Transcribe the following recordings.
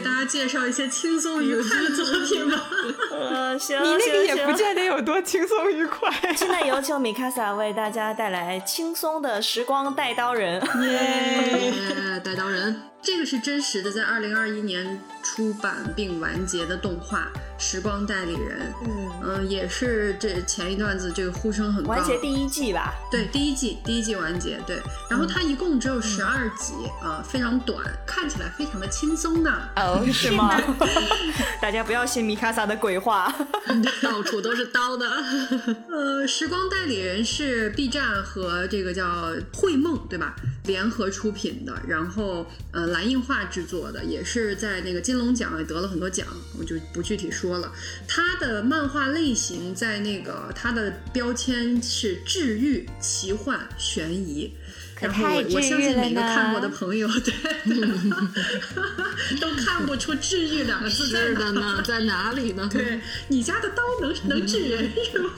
给大家介绍一些轻松愉快的作品吧。呃，行，你那个也行不见得有多轻松愉快。现在有请米卡萨为大家带来轻松的时光带刀人。耶，带刀人，这个是真实的，在二零二一年出版并完结的动画《时光代理人》。嗯，嗯，也是这前一段子这个呼声很高。完结第一季吧。对，第一季第一季完结，对，然后它一共只有十二集啊、非常短，看起来非常的轻松呢。哦，是吗？大家不要信米卡萨的鬼话。到处都是刀的。呃，时光代理人是 B 站和这个叫绘梦对吧联合出品的，然后呃蓝印画制作的，也是在那个金龙奖也得了很多奖，我就不具体说了。它的漫画类型在那个它的标签是治愈、奇幻、悬疑。然后我我相信每个看过的朋友，对，都看不出“治愈”两个字在哪是的呢，在哪里呢？对你家的刀能能治人是吗？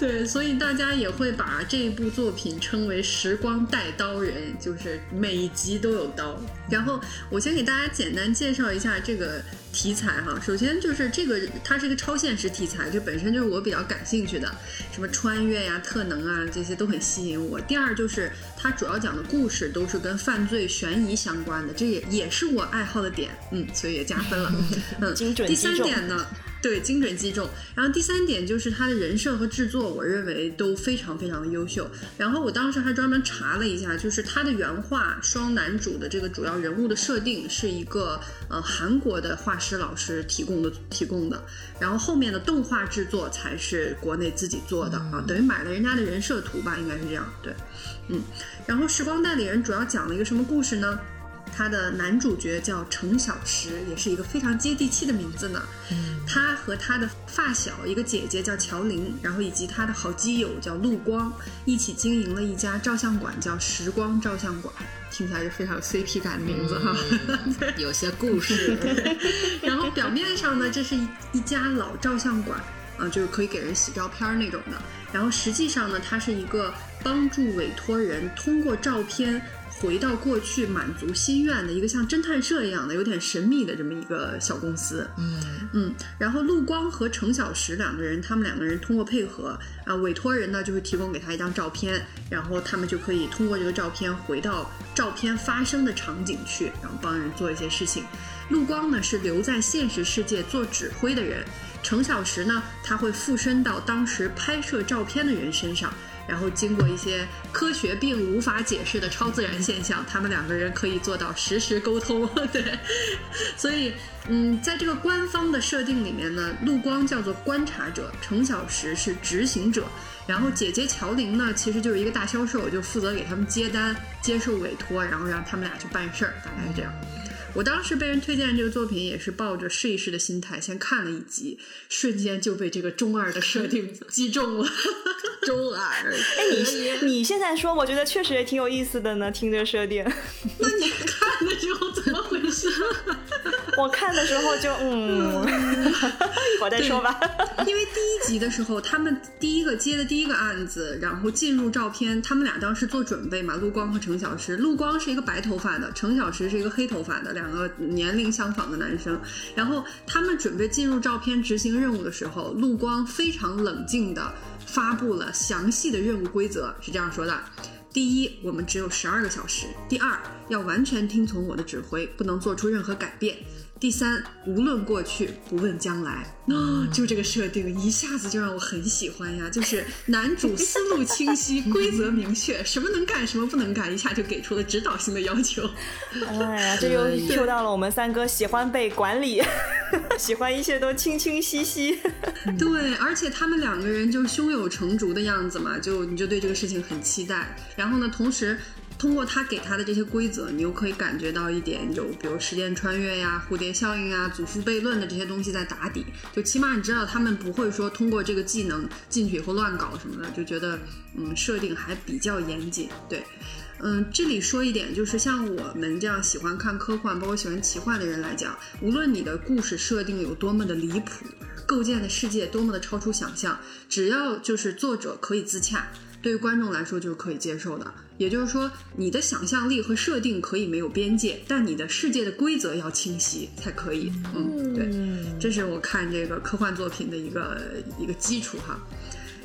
对，所以大家也会把这部作品称为“时光带刀人”，就是每一集都有刀。然后我先给大家简单介绍一下这个题材哈。首先就是这个，它是一个超现实题材，就本身就是我比较感兴趣的，什么穿越呀、特能啊这些都很吸引我。第二就是它主要讲的故事都是跟犯罪悬疑相关的，这也也是我爱好的点，嗯，所以也加分了。嗯，精准第三点呢？对，精准击中。然后第三点就是他的人设和制作，我认为都非常非常的优秀。然后我当时还专门查了一下，就是他的原画双男主的这个主要人物的设定是一个呃韩国的画师老师提供的提供的，然后后面的动画制作才是国内自己做的啊，等于买了人家的人设图吧，应该是这样。对，嗯。然后《时光代理人》主要讲了一个什么故事呢？他的男主角叫程小时，也是一个非常接地气的名字呢。他和他的发小一个姐姐叫乔玲，然后以及他的好基友叫陆光，一起经营了一家照相馆，叫时光照相馆。听起来就非常有 CP 感的名字哈。有些故事，然后表面上呢，这是一一家老照相馆，啊、就是可以给人洗照片儿那种的。然后实际上呢，它是一个帮助委托人通过照片回到过去满足心愿的一个像侦探社一样的有点神秘的这么一个小公司。嗯嗯，然后陆光和程小时两个人，他们两个人通过配合啊，委托人呢就会提供给他一张照片，然后他们就可以通过这个照片回到照片发生的场景去，然后帮人做一些事情。陆光呢是留在现实世界做指挥的人，程小时呢他会附身到当时拍摄照片的人身上。然后经过一些科学并无法解释的超自然现象，他们两个人可以做到实时沟通。对，所以嗯，在这个官方的设定里面呢，陆光叫做观察者，程小时是执行者，然后姐姐乔玲呢，其实就是一个大销售，就负责给他们接单、接受委托，然后让他们俩去办事儿，大概是这样。我当时被人推荐这个作品，也是抱着试一试的心态，先看了一集，瞬间就被这个中二的设定击中了。中二。哎，你你现在说，我觉得确实也挺有意思的呢。听这设定，那你看的时候怎么回事？我看的时候就嗯，一会儿再说吧。因为第一集的时候，他们第一个接的第一个案子，然后进入照片，他们俩当时做准备嘛，陆光和程小时。陆光是一个白头发的，程小时是一个黑头发的，两个年龄相仿的男生。然后他们准备进入照片执行任务的时候，陆光非常冷静的发布了详细的任务规则，是这样说的。第一，我们只有十二个小时；第二，要完全听从我的指挥，不能做出任何改变；第三，无论过去，不问将来。啊、就这个设定一下子就让我很喜欢呀！就是男主思路清晰，规则明确，什么能干，什么不能干，一下就给出了指导性的要求。哎呀，这又 Q 到了我们三哥喜欢被管理，喜欢一切都清清晰晰。对，而且他们两个人就胸有成竹的样子嘛，就你就对这个事情很期待。然后呢，同时通过他给他的这些规则，你又可以感觉到一点，就比如时间穿越呀、蝴蝶效应啊、祖父悖论的这些东西在打底。就起码你知道他们不会说通过这个技能进去以后乱搞什么的，就觉得嗯设定还比较严谨。对，嗯，这里说一点，就是像我们这样喜欢看科幻，包括喜欢奇幻的人来讲，无论你的故事设定有多么的离谱，构建的世界多么的超出想象，只要就是作者可以自洽。对于观众来说就是可以接受的。也就是说，你的想象力和设定可以没有边界，但你的世界的规则要清晰才可以。嗯，对，这是我看这个科幻作品的一个一个基础哈。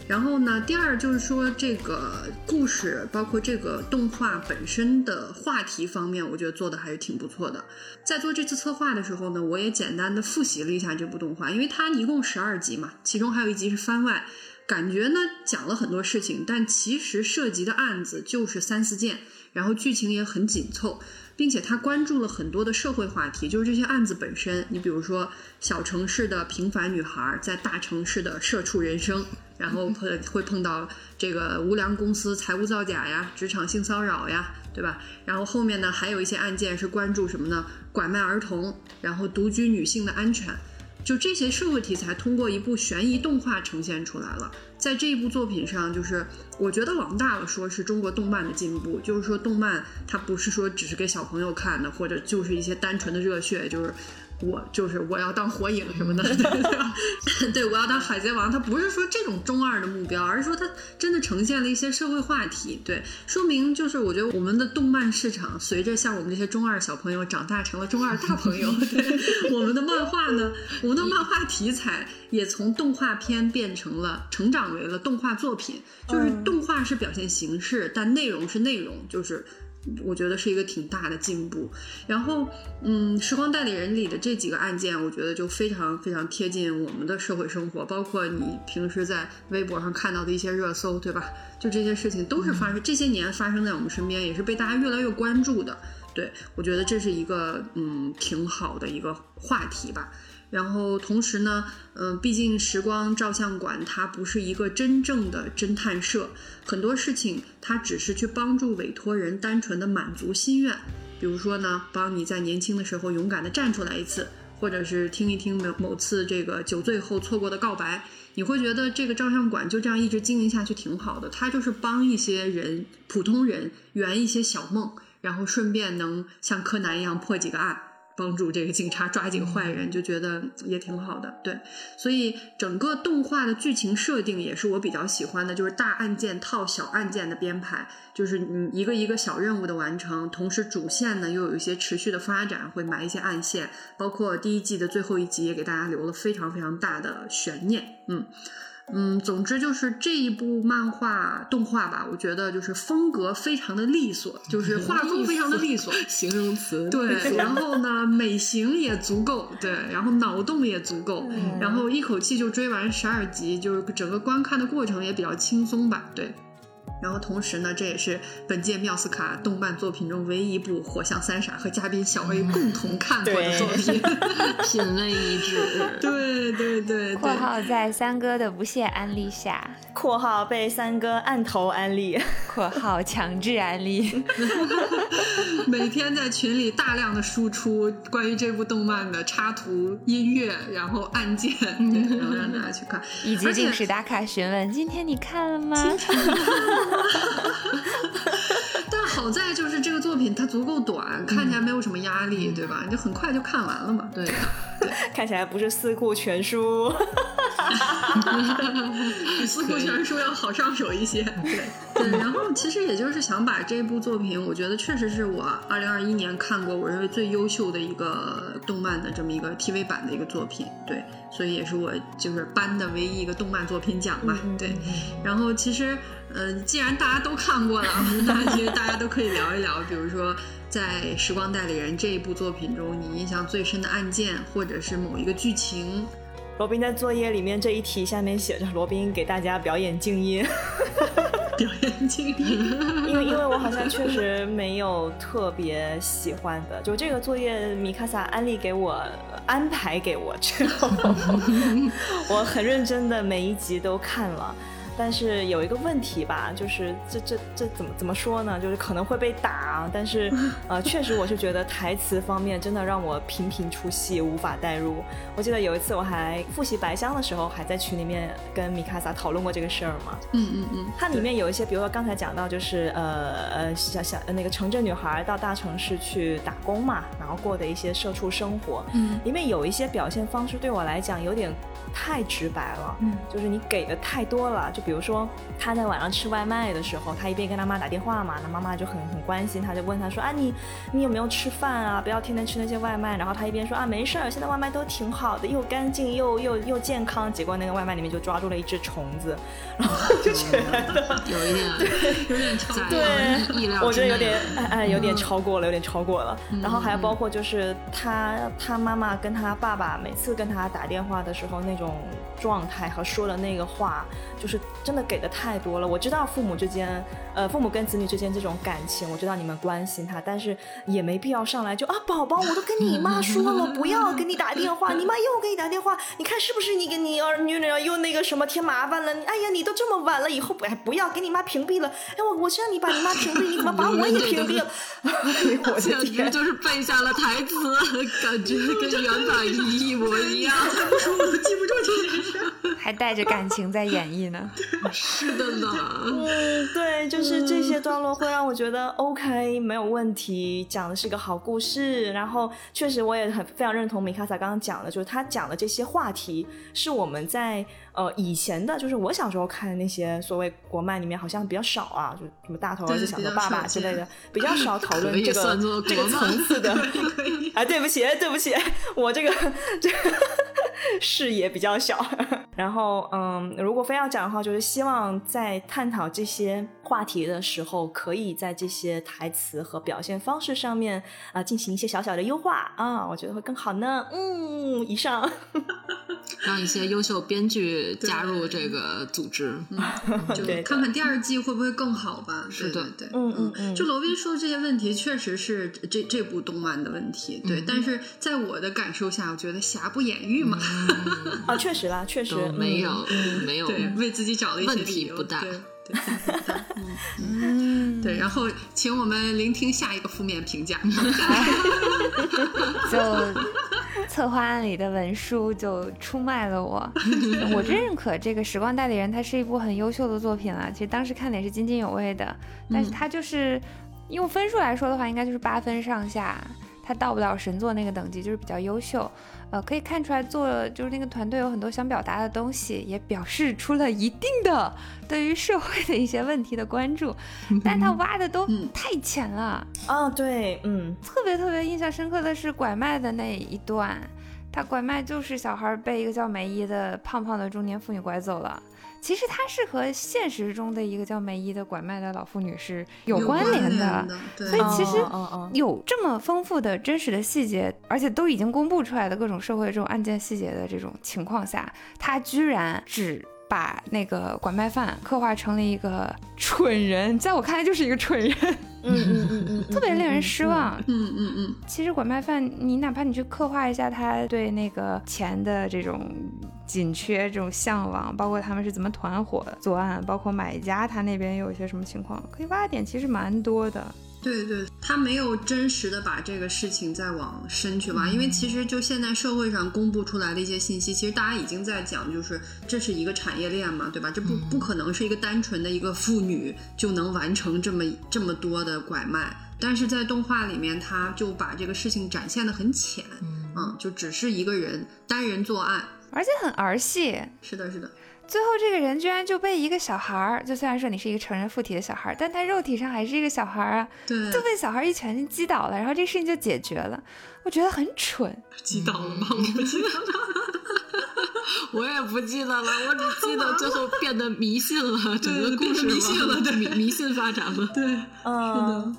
然后呢，第二就是说这个故事，包括这个动画本身的话题方面，我觉得做的还是挺不错的。在做这次策划的时候呢，我也简单的复习了一下这部动画，因为它一共十二集嘛，其中还有一集是番外，感觉呢讲了很多事情，但其实涉及的案子就是三四件，然后剧情也很紧凑。并且他关注了很多的社会话题，就是这些案子本身。你比如说，小城市的平凡女孩在大城市的社畜人生，然后会会碰到这个无良公司财务造假呀、职场性骚扰呀，对吧？然后后面呢，还有一些案件是关注什么呢？拐卖儿童，然后独居女性的安全。就这些社会题材，通过一部悬疑动画呈现出来了。在这一部作品上，就是我觉得往大了说，是中国动漫的进步。就是说，动漫它不是说只是给小朋友看的，或者就是一些单纯的热血，就是。我就是我要当火影什么的，对对，我要当海贼王。他不是说这种中二的目标，而是说他真的呈现了一些社会话题。对，说明就是我觉得我们的动漫市场随着像我们这些中二小朋友长大成了中二大朋友，对，我们的漫画呢，我们的漫画题材也从动画片变成了成长为了动画作品。就是动画是表现形式，但内容是内容，就是。我觉得是一个挺大的进步。然后，嗯，《时光代理人》里的这几个案件，我觉得就非常非常贴近我们的社会生活，包括你平时在微博上看到的一些热搜，对吧？就这些事情都是发生这些年发生在我们身边，也是被大家越来越关注的。对我觉得这是一个嗯挺好的一个话题吧。然后同时呢，嗯，毕竟时光照相馆它不是一个真正的侦探社，很多事情它只是去帮助委托人单纯的满足心愿，比如说呢，帮你在年轻的时候勇敢的站出来一次，或者是听一听某某次这个酒醉后错过的告白，你会觉得这个照相馆就这样一直经营下去挺好的，它就是帮一些人普通人圆一些小梦，然后顺便能像柯南一样破几个案。帮助这个警察抓几个坏人，就觉得也挺好的。对，所以整个动画的剧情设定也是我比较喜欢的，就是大案件套小案件的编排，就是你一个一个小任务的完成，同时主线呢又有一些持续的发展，会埋一些暗线，包括第一季的最后一集也给大家留了非常非常大的悬念。嗯。嗯，总之就是这一部漫画动画吧，我觉得就是风格非常的利索，就是画风非常的利索，形容词对。然后呢，美型也足够，对，然后脑洞也足够，然后一口气就追完十二集，就是整个观看的过程也比较轻松吧，对。然后同时呢，这也是本届妙斯卡动漫作品中唯一一部火象三傻和嘉宾小 A 共同看过的作品，品味一致。对对对。括号在三哥的不懈安利下，括号被三哥按头安利，括号强制安利。每天在群里大量的输出关于这部动漫的插图、音乐，然后案件，然后让大家去看，以及定时打卡询问：今天你看了吗？但好在就是这个作品它足够短，看起来没有什么压力，对吧？就很快就看完了嘛。对，看起来不是四库全书，比 四库全书要好上手一些。对对，然后其实也就是想把这部作品，我觉得确实是我二零二一年看过我认为最优秀的一个动漫的这么一个 TV 版的一个作品。对，所以也是我就是颁的唯一一个动漫作品奖吧。对，然后其实。嗯，既然大家都看过了，那其实大家都可以聊一聊，比如说在《时光代理人》这一部作品中，你印象最深的案件，或者是某一个剧情。罗宾在作业里面这一题下面写着：“罗宾给大家表演静音。”表演静音，因为因为我好像确实没有特别喜欢的，就这个作业米卡萨安利给我安排给我之后，我很认真的每一集都看了。但是有一个问题吧，就是这这这怎么怎么说呢？就是可能会被打，但是呃，确实我是觉得台词方面真的让我频频出戏，无法代入。我记得有一次我还复习白箱的时候，还在群里面跟米卡萨讨论过这个事儿嘛。嗯嗯嗯。它里面有一些，比如说刚才讲到，就是呃呃小小那个城镇女孩到大城市去打工嘛，然后过的一些社畜生活。嗯。里面有一些表现方式对我来讲有点太直白了，嗯，就是你给的太多了，就。比如说他在晚上吃外卖的时候，他一边跟他妈打电话嘛，那妈妈就很很关心他，就问他说啊你你有没有吃饭啊？不要天天吃那些外卖。然后他一边说啊没事儿，现在外卖都挺好的，又干净又又又健康。结果那个外卖里面就抓住了一只虫子，然后就觉得有一点，有点超在对我觉得有点哎哎有点超过了，有点超过了。然后还有包括就是他他妈妈跟他爸爸每次跟他打电话的时候那种状态和说的那个话，就是真的给的太多了。我知道父母之间，呃，父母跟子女之间这种感情，我知道你们关心他，但是也没必要上来就啊，宝宝，我都跟你妈说了，不要给你打电话，你妈又给你打电话，你看是不是你给你儿女儿又那个什么添麻烦了？你哎呀，你都这么晚了，以后不哎不要给你妈屏蔽了。哎 我我让你把你妈屏蔽，你怎么把我也屏蔽了？哎我的简直天！就是背下了台词，感觉跟原版一模一样。我都记不住这件事。还带着感情在演绎呢。是的呢，嗯，对，就是这些段落会让我觉得 OK 没有问题，讲的是个好故事。然后确实我也很非常认同米卡萨刚刚讲的，就是他讲的这些话题是我们在呃以前的，就是我小时候看的那些所谓国漫里面好像比较少啊，就什么大头儿子小头爸爸之类的，比较少讨论这个这个层次的。啊，对不起，对不起，我这个这个 视野比较小。然后，嗯，如果非要讲的话，就是希望在探讨这些话题的时候，可以在这些台词和表现方式上面啊、进行一些小小的优化啊，我觉得会更好呢。嗯，以上。让一些优秀编剧加入这个组织。就看看第二季会不会更好吧。是的对对对，嗯嗯嗯就罗宾说的这些问题，确实是这这部动漫的问题。对，但是在我的感受下，我觉得瑕不掩瑜嘛。啊，确实啦，确实没有嗯没有对，为自己找了一些问题理由不大对，然后请我们聆听下一个负面评价。就策划案里的文书就出卖了我，我真认可这个《时光代理人》，它是一部很优秀的作品了。其实当时看的也是津津有味的，但是它就是用分数来说的话，应该就是八分上下，它到不了神作那个等级，就是比较优秀。呃，可以看出来做就是那个团队有很多想表达的东西，也表示出了一定的对于社会的一些问题的关注，但他挖的都嗯太浅了。啊，对，嗯，特别特别印象深刻的是拐卖的那一段，他拐卖就是小孩被一个叫梅姨的胖胖的中年妇女拐走了。其实它是和现实中的一个叫梅姨的拐卖的老妇女是有关联联的，所以其实有这么丰富的真实的细节，而且都已经公布出来的各种社会这种案件细节的这种情况下，他居然只把那个拐卖犯刻画成了一个蠢人，在我看来就是一个蠢人，嗯嗯嗯嗯，特别令人失望。嗯嗯嗯，其实拐卖犯，你哪怕你去刻画一下他对那个钱的这种紧缺、这种向往，包括他们是怎么团伙作案，包括买家他那边有一些什么情况，可以挖的点其实蛮多的。对对，他没有真实的把这个事情再往深去挖，因为其实就现在社会上公布出来的一些信息，其实大家已经在讲，就是这是一个产业链嘛，对吧？这不不可能是一个单纯的一个妇女就能完成这么这么多的拐卖，但是在动画里面，他就把这个事情展现的很浅，嗯，就只是一个人单人作案，而且很儿戏，是的，是的，最后这个人居然就被一个小孩儿，就虽然说你是一个成人附体的小孩儿，但他肉体上还是一个小孩儿啊，对，就被小孩儿一拳击倒了，然后这个事情就解决了。我觉得很蠢，击倒了吗？我不记得了。我也不记得了，我只记得最后变得迷信了，整个故事迷信了对迷迷信发展了。对，嗯，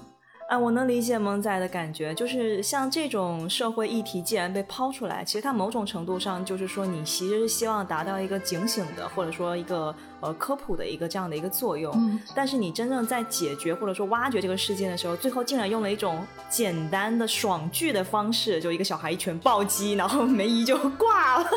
哎，我能理解萌仔的感觉，就是像这种社会议题，既然被抛出来，其实它某种程度上就是说，你其实是希望达到一个警醒的，或者说一个呃科普的一个这样的一个作用。嗯但是你真正在解决或者说挖掘这个事件的时候，最后竟然用了一种简单的爽剧的方式，就一个小孩一拳暴击，然后梅姨就挂了，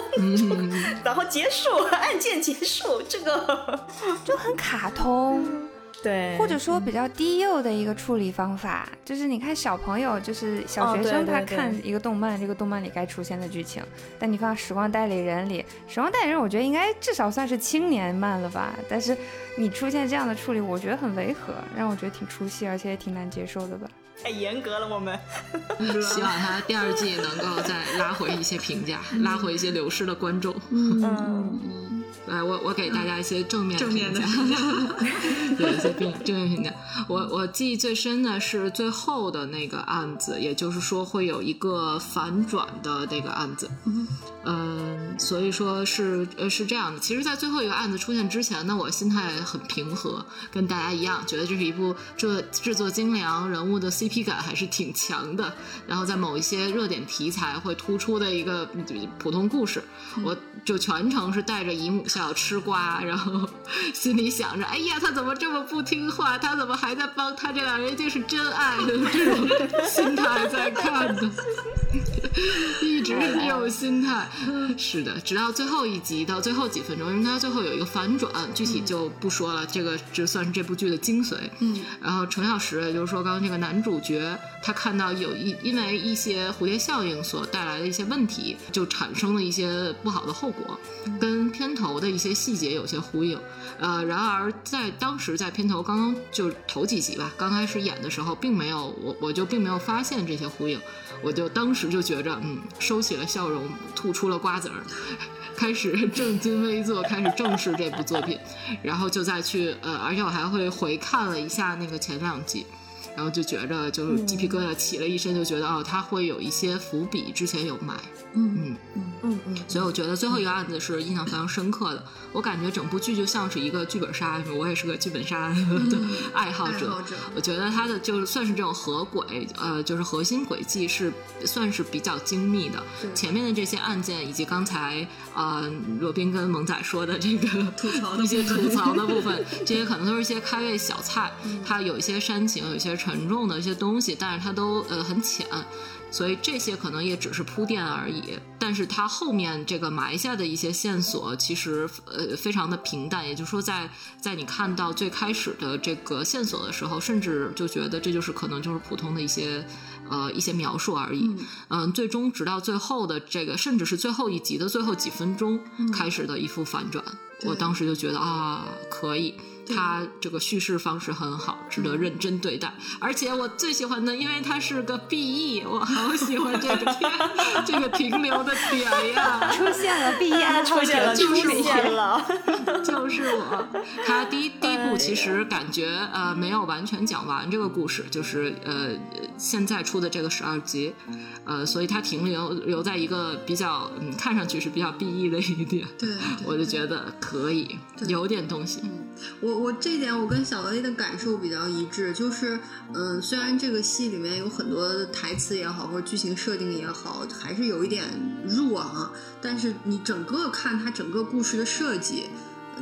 然后结束，案件结束，这个就很卡通。对，或者说比较低幼的一个处理方法，就是你看小朋友，就是小学生，他看一个动漫，这个动漫里该出现的剧情，但你放《时光代理人》里，《时光代理人》我觉得应该至少算是青年漫了吧，但是你出现这样的处理，我觉得很违和，让我觉得挺出戏，而且也挺难接受的吧。太严格了，我们。希望他第二季能够再拉回一些评价，拉回一些流失的观众。嗯，来，我我给大家一些正面正面的评价，有 一些正正面评价。我我记忆最深的是最后的那个案子，也就是说会有一个反转的那个案子。嗯，所以说是呃是这样的。其实，在最后一个案子出现之前呢，我心态很平和，跟大家一样，觉得这是一部这制作精良、人物的 CP 感还是挺强的。然后在某一些热点题材会突出的一个嗯普通故事，我就全程是带着姨母笑吃瓜，然后心里想着，哎呀，他怎么这么不听话？他怎么还在帮他？这两人一定是真爱，这种心态在看的。一直是这种心态，是的，直到最后一集到最后几分钟，因为它最后有一个反转，具体就不说了，这个这算是这部剧的精髓。嗯，然后程小时，也就是说刚刚这个男主角，他看到有一因为一些蝴蝶效应所带来的一些问题，就产生了一些不好的后果，跟片头头的一些细节有些呼应。呃，然而在当时在片头刚刚就头几集吧，刚开始演的时候，并没有我我就并没有发现这些呼应，我就当时就觉着，嗯，收起了笑容，吐出了瓜子儿，开始正襟危坐，开始正视这部作品，然后就再去呃，而且我还会回看了一下那个前两集。然后就觉着就是鸡皮疙瘩起了一身，就觉得哦，他会有一些伏笔，之前有埋，嗯嗯，嗯嗯，所以我觉得最后一个案子是印象非常深刻的。我感觉整部剧就像是一个剧本杀，我也是个剧本杀的 爱好者。我觉得他的就算是这种合轨，呃，就是核心轨迹是算是比较精密的。前面的这些案件，以及刚才呃若冰跟萌仔说的这个吐槽的一些吐槽的部分，这些可能都是一些开胃小菜，它有一些煽情，有一些沉重的一些东西，但是它都呃很浅。所以这些可能也只是铺垫而已，但是它后面这个埋下的一些线索，其实呃非常的平淡。也就是说在，在你看到最开始的这个线索的时候，甚至就觉得这就是可能就是普通的一些呃一些描述而已。嗯最终直到最后的这个，甚至是最后一集的最后几分钟开始的一副反转，我当时就觉得啊，可以。他这个叙事方式很好，值得认真对待。而且我最喜欢的，因为它是个 BE，我好喜欢这个片 这个停留的点呀。出现了 BE，出现了，就是我了。就是我。他第一第一部其实感觉呃没有完全讲完这个故事，就是呃现在出的这个十二集，呃，所以它停留留在一个比较嗯看上去是比较 BE 的一点，对，对我就觉得可以，有点东西。我我这点我跟小 A 的感受比较一致，就是嗯，虽然这个戏里面有很多台词也好，或者剧情设定也好，还是有一点弱啊，但是你整个看它整个故事的设计。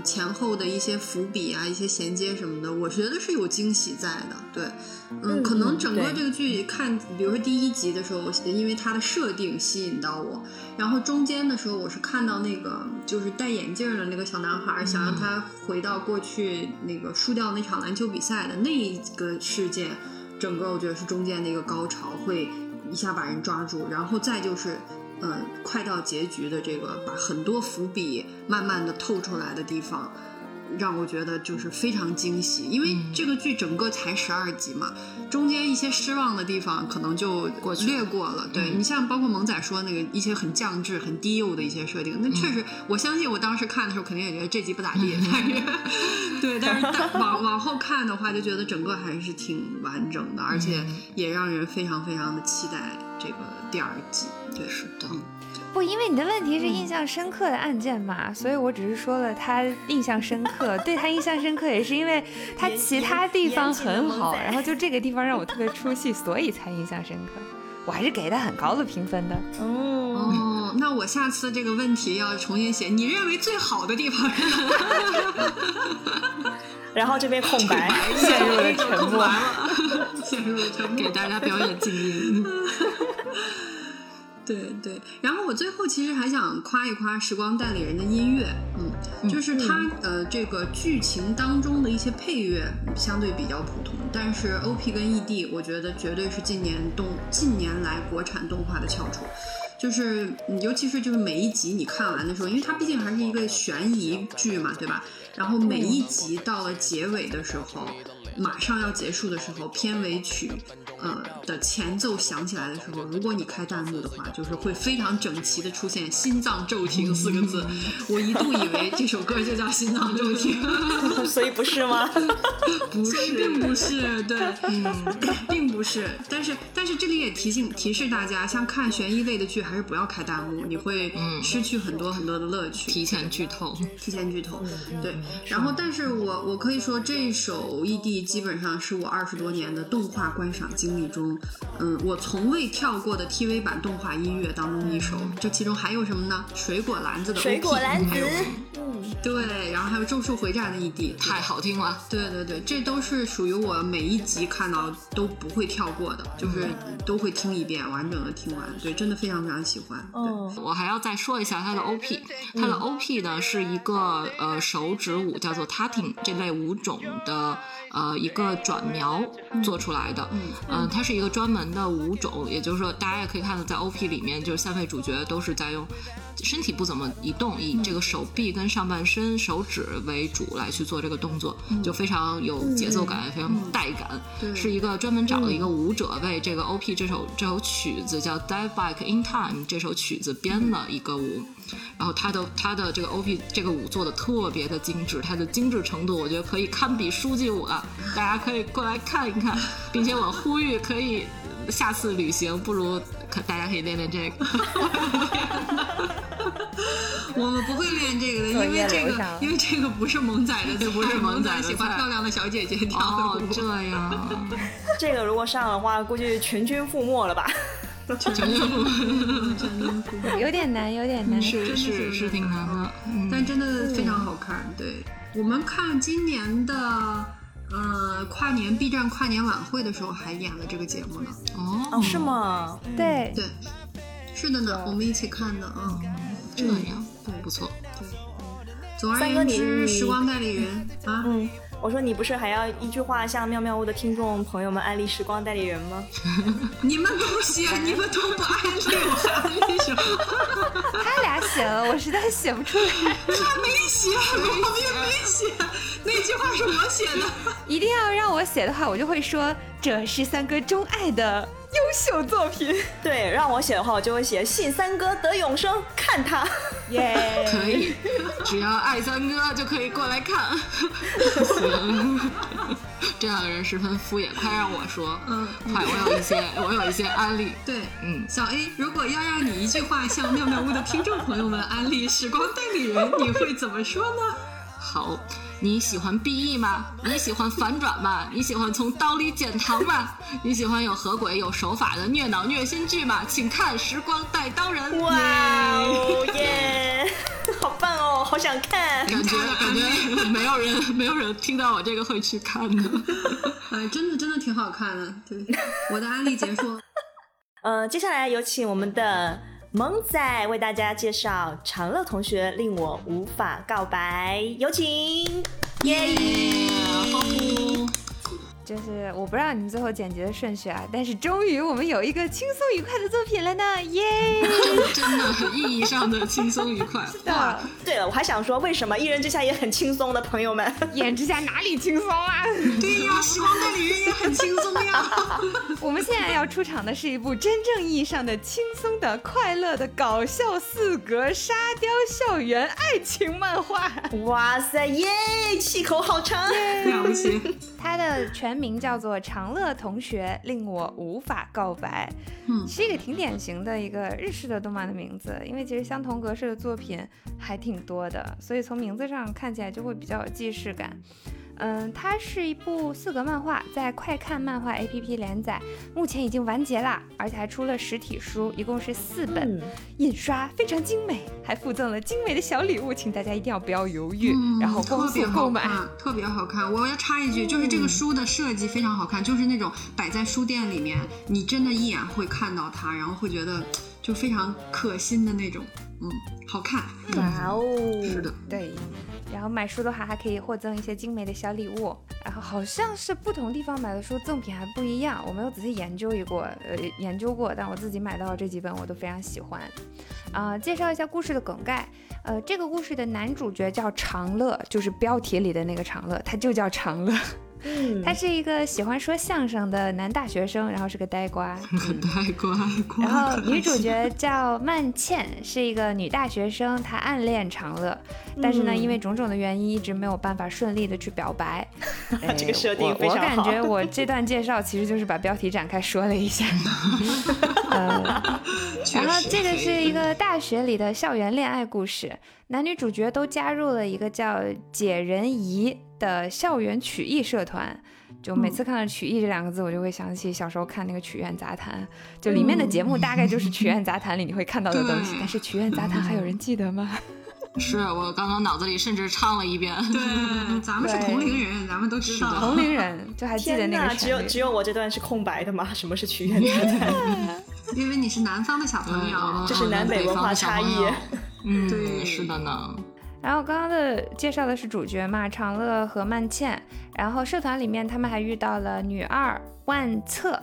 前后的一些伏笔啊，一些衔接什么的，我觉得是有惊喜在的。对，嗯，嗯可能整个这个剧看，比如说第一集的时候，因为它的设定吸引到我，然后中间的时候，我是看到那个就是戴眼镜的那个小男孩，想让他回到过去那个输掉那场篮球比赛的那一个事件，整个我觉得是中间的一个高潮，会一下把人抓住，然后再就是。嗯，快到结局的这个，把很多伏笔慢慢的透出来的地方，让我觉得就是非常惊喜。因为这个剧整个才十二集嘛，中间一些失望的地方可能就过去略过了。对你像包括萌仔说那个一些很降智、很低幼的一些设定，那确实，我相信我当时看的时候肯定也觉得这集不咋地，但是对，但是但往往后看的话，就觉得整个还是挺完整的，而且也让人非常非常的期待这个第二季。对，是的，嗯不，因为你的问题是印象深刻的案件嘛，所以我只是说了他印象深刻，对他印象深刻也是因为他其他地方很好，然后就这个地方让我特别出戏，所以才印象深刻。我还是给他很高的评分的。嗯，哦，那我下次这个问题要重新写。你认为最好的地方是哪？然后这边空白，陷入了沉默。陷入了沉默。给大家表演静音。对对，然后我最后其实还想夸一夸《时光代理人》的音乐，嗯，就是它呃这个剧情当中的一些配乐相对比较普通，但是 OP 跟 ED 我觉得绝对是近年动近年来国产动画的翘楚。就是，嗯尤其是就是每一集你看完的时候，因为它毕竟还是一个悬疑剧嘛，对吧？然后每一集到了结尾的时候，马上要结束的时候，片尾曲呃的前奏响起来的时候，如果你开弹幕的话，就是会非常整齐的出现“心脏骤停”四个字。我一度以为这首歌就叫《心脏骤停》，所以不是吗？不是，并不是，对，嗯，并不是。但是，但是这里也提醒提示大家，像看悬疑类的剧，还是不要开弹幕，你会失去很多很多的乐趣。提前剧透，提前剧透，对。然后，但是我我可以说，这首异地基本上是我二十多年的动画观赏经历中，嗯，我从未跳过的 TV 版动画音乐当中一首。这其中还有什么呢？水果篮子的水果篮子，嗯，对。然后还有《咒术回战》的 ED，太好听了。对对对，这都是属于我每一集看到都不会跳过的，就是都会听一遍，完整的听完。对，真的非常非常喜欢。哦，我还要再说一下它的 OP，它的 OP 呢是一个呃手指舞，叫做 Tapping 这类舞种的呃一个转描做出来的。嗯，它是一个专门的舞种，也就是说大家也可以看到，在 OP 里面，就是三位主角都是在用身体不怎么移动，以这个手臂跟上半身手指为主来去做这个动作，就非常有节奏感，非常带感。对。是一个专门找了一个舞者为这个 OP 这首这首曲子叫《Dive Back in Time》这首曲子编了一个舞，然后他的他的这个 OP 这个舞做的特别的精致，它的精致程度我觉得可以堪比书记舞了，大家可以过来看一看，并且我呼吁可以下次旅行不如可大家可以练练这个。我们不会练这个的，因为这个因为这个不是萌仔的菜，这不是萌仔喜欢漂亮的小姐姐跳的哦。，这样，这个如果上的话，估计全军覆没了吧？有点难，有点难。是是是是挺难的，嗯但真的非常好看。对我们看今年的呃跨年 B 站跨年晚会的时候，还演了这个节目呢。哦哦，是？吗？对，对，是的呢，我们一起看的啊。这样对不错。对总而言之，时光代理人啊，嗯，我说你不是还要一句话向妙妙屋的听众朋友们安利时光代理人吗？你们不写，你们都不安利我，安利什么？他俩写了，我实在写不出来。他没写，我也没写，那句话是我写的。一定要让我写的话，我就会说这是三哥钟爱的优秀作品。对，让我写的话，我就会写信三哥得永生，看他。耶、可以，只要爱三哥就可以过来看。行这样的人十分敷衍，快让我说。嗯，快，我有一些，我有一些安利。对，嗯小 A，如果要让你一句话向妙妙屋的听众朋友们安利时光代理人，你会怎么说呢？好，你喜欢 BE 吗？你喜欢反转吗？你喜欢从刀里捡糖吗？你喜欢有合轨、有手法的虐脑虐心剧吗？请看《时光带刀人》。哇哦耶，好棒哦，好想看。感觉感觉没有人没有人听到我这个会去看的。哎，真的真的挺好看的。对，我的安利结束。呃，接下来有请我们的萌仔为大家介绍长乐同学令我无法告白，有请。耶！就是我不知道你们最后剪辑的顺序啊，但是终于我们有一个轻松愉快的作品了呢，耶！真的意义上的轻松愉快。是的对了，我还想说，为什么一人之下也很轻松的朋友们？一人之下哪里轻松啊？对呀，时光代理人也很轻松呀。我们现在要出场的是一部真正意义上的轻松的、快乐的、搞笑四格沙雕校园爱情漫画。哇塞耶，气口好长。了不起，它的全名叫做《长乐同学令我无法告白》，嗯是一个挺典型的一个日式的动漫的名字，因为其实相同格式的作品还挺多的，所以从名字上看起来就会比较有既视感。嗯，它是一部四格漫画，在快看漫画 APP 连载，目前已经完结啦，而且还出了实体书，一共是四本，嗯印刷非常精美，还附赠了精美的小礼物，请大家一定要不要犹豫，嗯然后光特速购买。特别好看。我要插一句，就是这个书的设计非常好看，就是那种摆在书店里面，你真的一眼会看到它，然后会觉得就非常可心的那种，嗯，好看。哇哦，是的，对，然后买书的话还可以获赠一些精美的小礼物，然后好像是不同地方买的书赠品还不一样，我没有仔细研究一过，呃，研究过，但我自己买到的这几本我都非常喜欢。啊、介绍一下故事的梗概，呃，这个故事的男主角叫长乐，就是标题里的那个长乐，他就叫长乐。嗯，他是一个喜欢说相声的男大学生，然后是个呆瓜。很 呆瓜。然后女主角叫曼茜，是一个女大学生，她暗恋长乐，但是呢，嗯因为种种的原因，一直没有办法顺利的去表白。哎 这个设定我我非常好感觉我这段介绍其实就是把标题展开说了一下。呃，然后这个是一个大学里的校园恋爱故事，男女主角都加入了一个叫“解人疑”的校园曲艺社团。就每次看到“曲艺”这两个字，我就会想起小时候看那个《曲苑杂谈》，就里面的节目大概就是《曲苑杂谈》里你会看到的东西。但是《曲苑杂谈》还有人记得吗？是我刚刚脑子里甚至唱了一遍。对，咱们是同龄人，咱们都知道。同龄人就还记得那个只有。只有我这段是空白的吗？什么是曲苑杂谈？因为你是南方的小朋友，这是南北文化差异。嗯，对是的呢。然后刚刚的介绍的是主角嘛，长乐和曼茜。然后社团里面他们还遇到了女二万策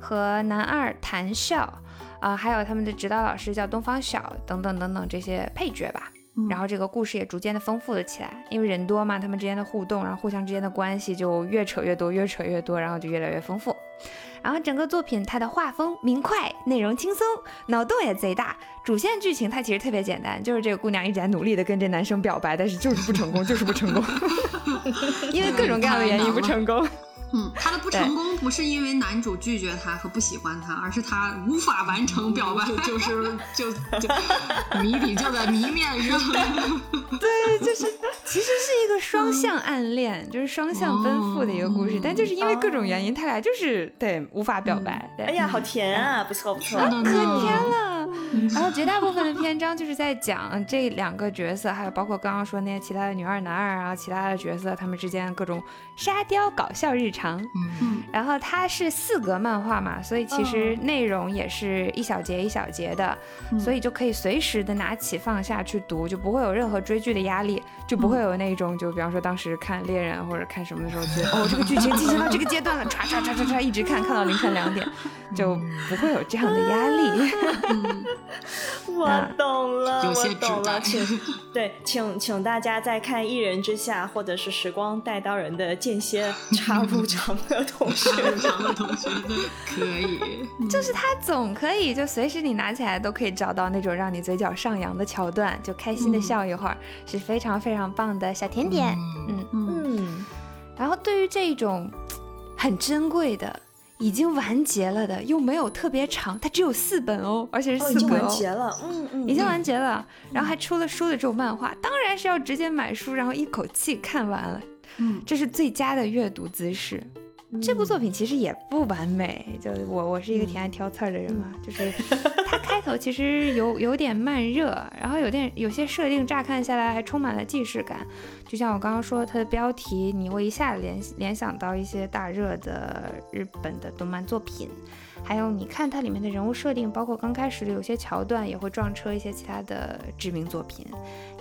和男二谭笑，啊、还有他们的指导老师叫东方晓等等等等这些配角吧。然后这个故事也逐渐的丰富了起来，因为人多嘛，他们之间的互动，然后互相之间的关系就越扯越多，越扯越多，然后就越来越丰富。然后整个作品它的画风明快，内容轻松，脑洞也贼大。主线剧情它其实特别简单，就是这个姑娘一直在努力的跟这男生表白，但是就是不成功，就是不成功，因为各种各样的原因不成功。嗯，他的不成功不是因为男主拒绝他和不喜欢他，而是他无法完成表白。就就是就就 谜底就在谜面上。对，就是其实是一个双向暗恋，就是双向奔赴的一个故事，哦但就是因为各种原因，他俩就是对无法表白。对哎呀，好甜啊！不错不错。是的呢可甜了。然后绝大部分的篇章就是在讲这两个角色，还有包括刚刚说那些其他的女二、男二啊，其他的角色他们之间各种沙雕搞笑日常。嗯，然后它是四格漫画嘛，所以其实内容也是一小节一小节的，所以就可以随时的拿起放下去读，就不会有任何追剧的压力，就不会有那种就比方说当时看猎人或者看什么的时候，觉得哦这个剧情进行到这个阶段了，唰唰唰唰唰一直看看到凌晨两点，就不会有这样的压力。我懂了，我有些懂了，请对，请请大家在看《一人之下》或者是《时光带刀人》的间歇插入长的同学。长的同学对，可以。就是他总可以就随时你拿起来都可以找到那种让你嘴角上扬的桥段，就开心的笑一会儿，是非常非常棒的小甜点。嗯，嗯，然后对于这种很珍贵的。已经完结了的，又没有特别长，它只有四本哦，而且是哦，已经完结了，嗯嗯，已经完结了，然后还出了书的这种漫画，当然是要直接买书，然后一口气看完了，嗯，这是最佳的阅读姿势。这部作品其实也不完美，就我我是一个挺爱挑刺儿的人嘛，就是它开头其实有有点慢热，然后有点有些设定乍看下来还充满了既视感，就像我刚刚说它的标题，你会一下联联想到一些大热的日本的动漫作品，还有你看它里面的人物设定，包括刚开始的有些桥段也会撞车一些其他的知名作品。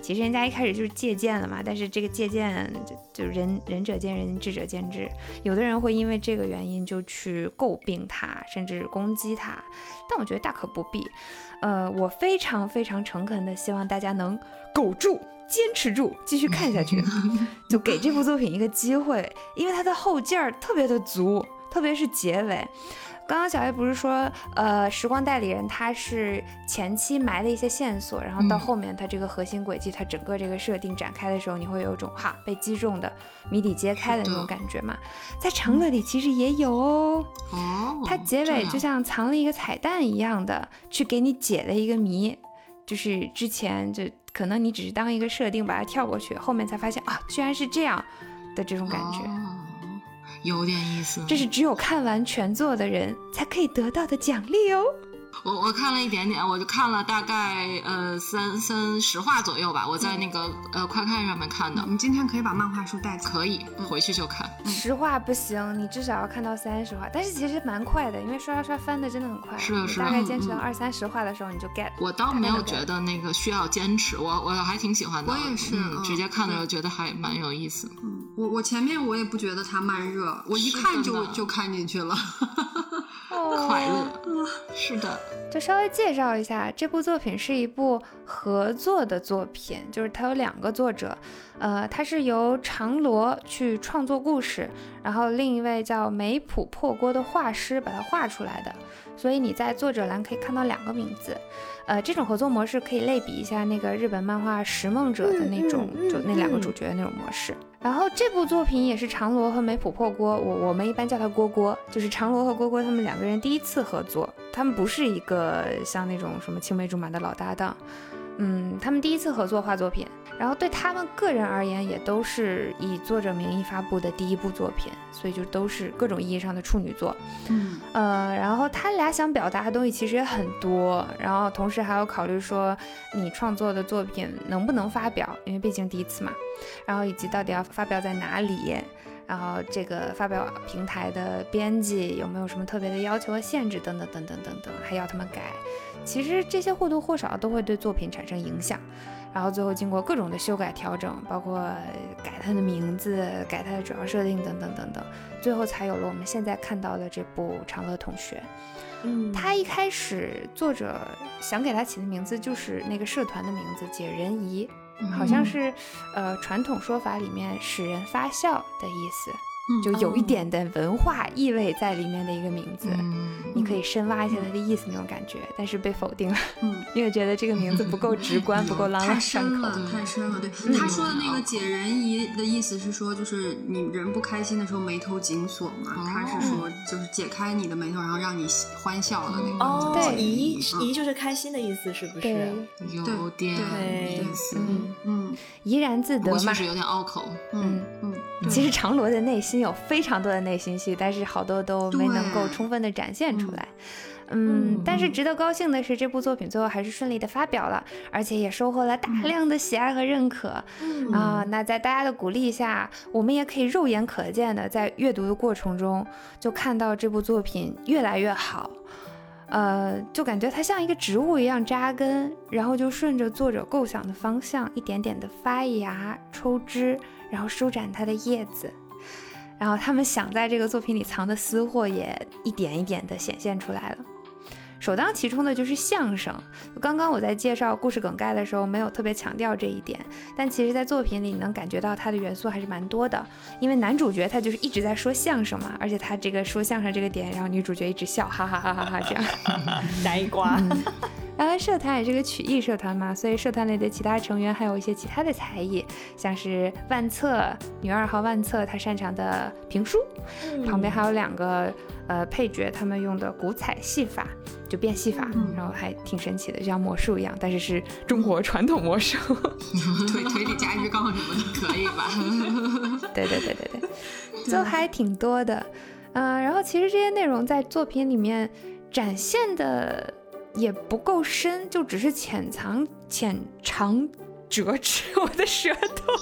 其实人家一开始就是借鉴了嘛，但是这个借鉴就就仁仁者见仁，智者见智。有的人会因为这个原因就去诟病他，甚至攻击他，但我觉得大可不必。呃，我非常非常诚恳的希望大家能苟住。坚持住，继续看下去，就给这部作品一个机会，因为它的后劲儿特别的足，特别是结尾。刚刚小 A 不是说，呃，时光代理人他是前期埋了一些线索，然后到嗯后面他这个核心轨迹，它整个这个设定展开的时候，你会有一种哈被击中的谜底揭开的那种感觉嘛？在长乐里其实也有哦，哦，它结尾就像藏了一个彩蛋一样的，去给你解了一个谜，就是之前就可能你只是当一个设定把它跳过去，后面才发现啊，居然是这样的这种感觉。哦有点意思。这是只有看完全作的人才可以得到的奖励哦。我我看了一点点，我就看了大概呃三三十话左右吧，我在那个呃快看上面看的，你今天可以把漫画书带走。可以回去就看。十话不行，你至少要看到三十话，但是其实蛮快的，因为刷刷刷翻的真的很快。是的是的大概坚持到二三十话的时候，你就 get。我倒没有觉得那个需要坚持，我我还挺喜欢的。我也是直接看的时候觉得还蛮有意思。嗯，我我前面我也不觉得它慢热，我一看就就看进去了。快乐。是的，就稍微介绍一下，这部作品是一部合作的作品，就是它有两个作者，呃，它是由长罗去创作故事，然后另一位叫梅普破锅的画师把它画出来的，所以你在作者栏可以看到两个名字。呃，这种合作模式可以类比一下那个日本漫画《拾梦者》的那种，就那两个主角的那种模式。然后这部作品也是长罗和梅普破锅，我我们一般叫他锅锅，就是长罗和锅锅他们两个人第一次合作，他们不是一个像那种什么青梅竹马的老搭档，嗯，他们第一次合作画作品。然后对他们个人而言，也都是以作者名义发布的第一部作品，所以就都是各种意义上的处女作。嗯，呃，然后他俩想表达的东西其实也很多，然后同时还要考虑说你创作的作品能不能发表，因为毕竟第一次嘛，然后以及到底要发表在哪里，然后这个发表平台的编辑有没有什么特别的要求和限制等等等等等等，还要他们改，其实这些或多或少都会对作品产生影响。然后最后经过各种的修改调整，包括改它的名字、改它的主要设定等等等等，最后才有了我们现在看到的这部《长乐同学》。嗯，他一开始作者想给他起的名字就是那个社团的名字“解人疑”，好像是呃传统说法里面使人发笑的意思。就有一点的文化意味在里面的一个名字，你可以深挖一下它的意思那种感觉，但是被否定了，嗯，因为觉得这个名字不够直观，不够朗朗上口。太深了，对。他说的那个解人疑的意思是说，就是你人不开心的时候眉头紧锁嘛，他是说就是解开你的眉头，然后让你欢笑的那个。哦，对疑疑就是开心的意思，是不是？有点意思，嗯嗯，怡然自得嘛，确实有点拗口，嗯嗯。其实长罗的内心有非常多的内心戏，但是好多都没能够充分的展现出来。嗯，但是值得高兴的是，这部作品最后还是顺利的发表了，而且也收获了大量的喜爱和认可。啊，那在大家的鼓励下，我们也可以肉眼可见的在阅读的过程中就看到这部作品越来越好。呃，就感觉它像一个植物一样扎根，然后就顺着作者构想的方向一点点的发芽、抽枝。然后舒展它的叶子，然后他们想在这个作品里藏的私货也一点一点的显现出来了。首当其冲的就是相声。刚刚我在介绍故事梗概的时候，没有特别强调这一点，但其实，在作品里能感觉到它的元素还是蛮多的。因为男主角他就是一直在说相声嘛，而且他这个说相声这个点，然后女主角一直笑，哈哈哈哈哈这样，呆瓜。然后社团也是个曲艺社团嘛，所以社团里的其他成员还有一些其他的才艺，像是万策女二号万策，她擅长的评书，旁边还有两个呃配角，他们用的古彩戏法，就变戏法，然后还挺神奇的，就像魔术一样，但是是中国传统魔术，腿腿里夹鱼缸什么的可以吧？对对对对对，就还挺多的，嗯，然后其实这些内容在作品里面展现的。也不够深，就只是浅藏、浅尝辄止我的舌头。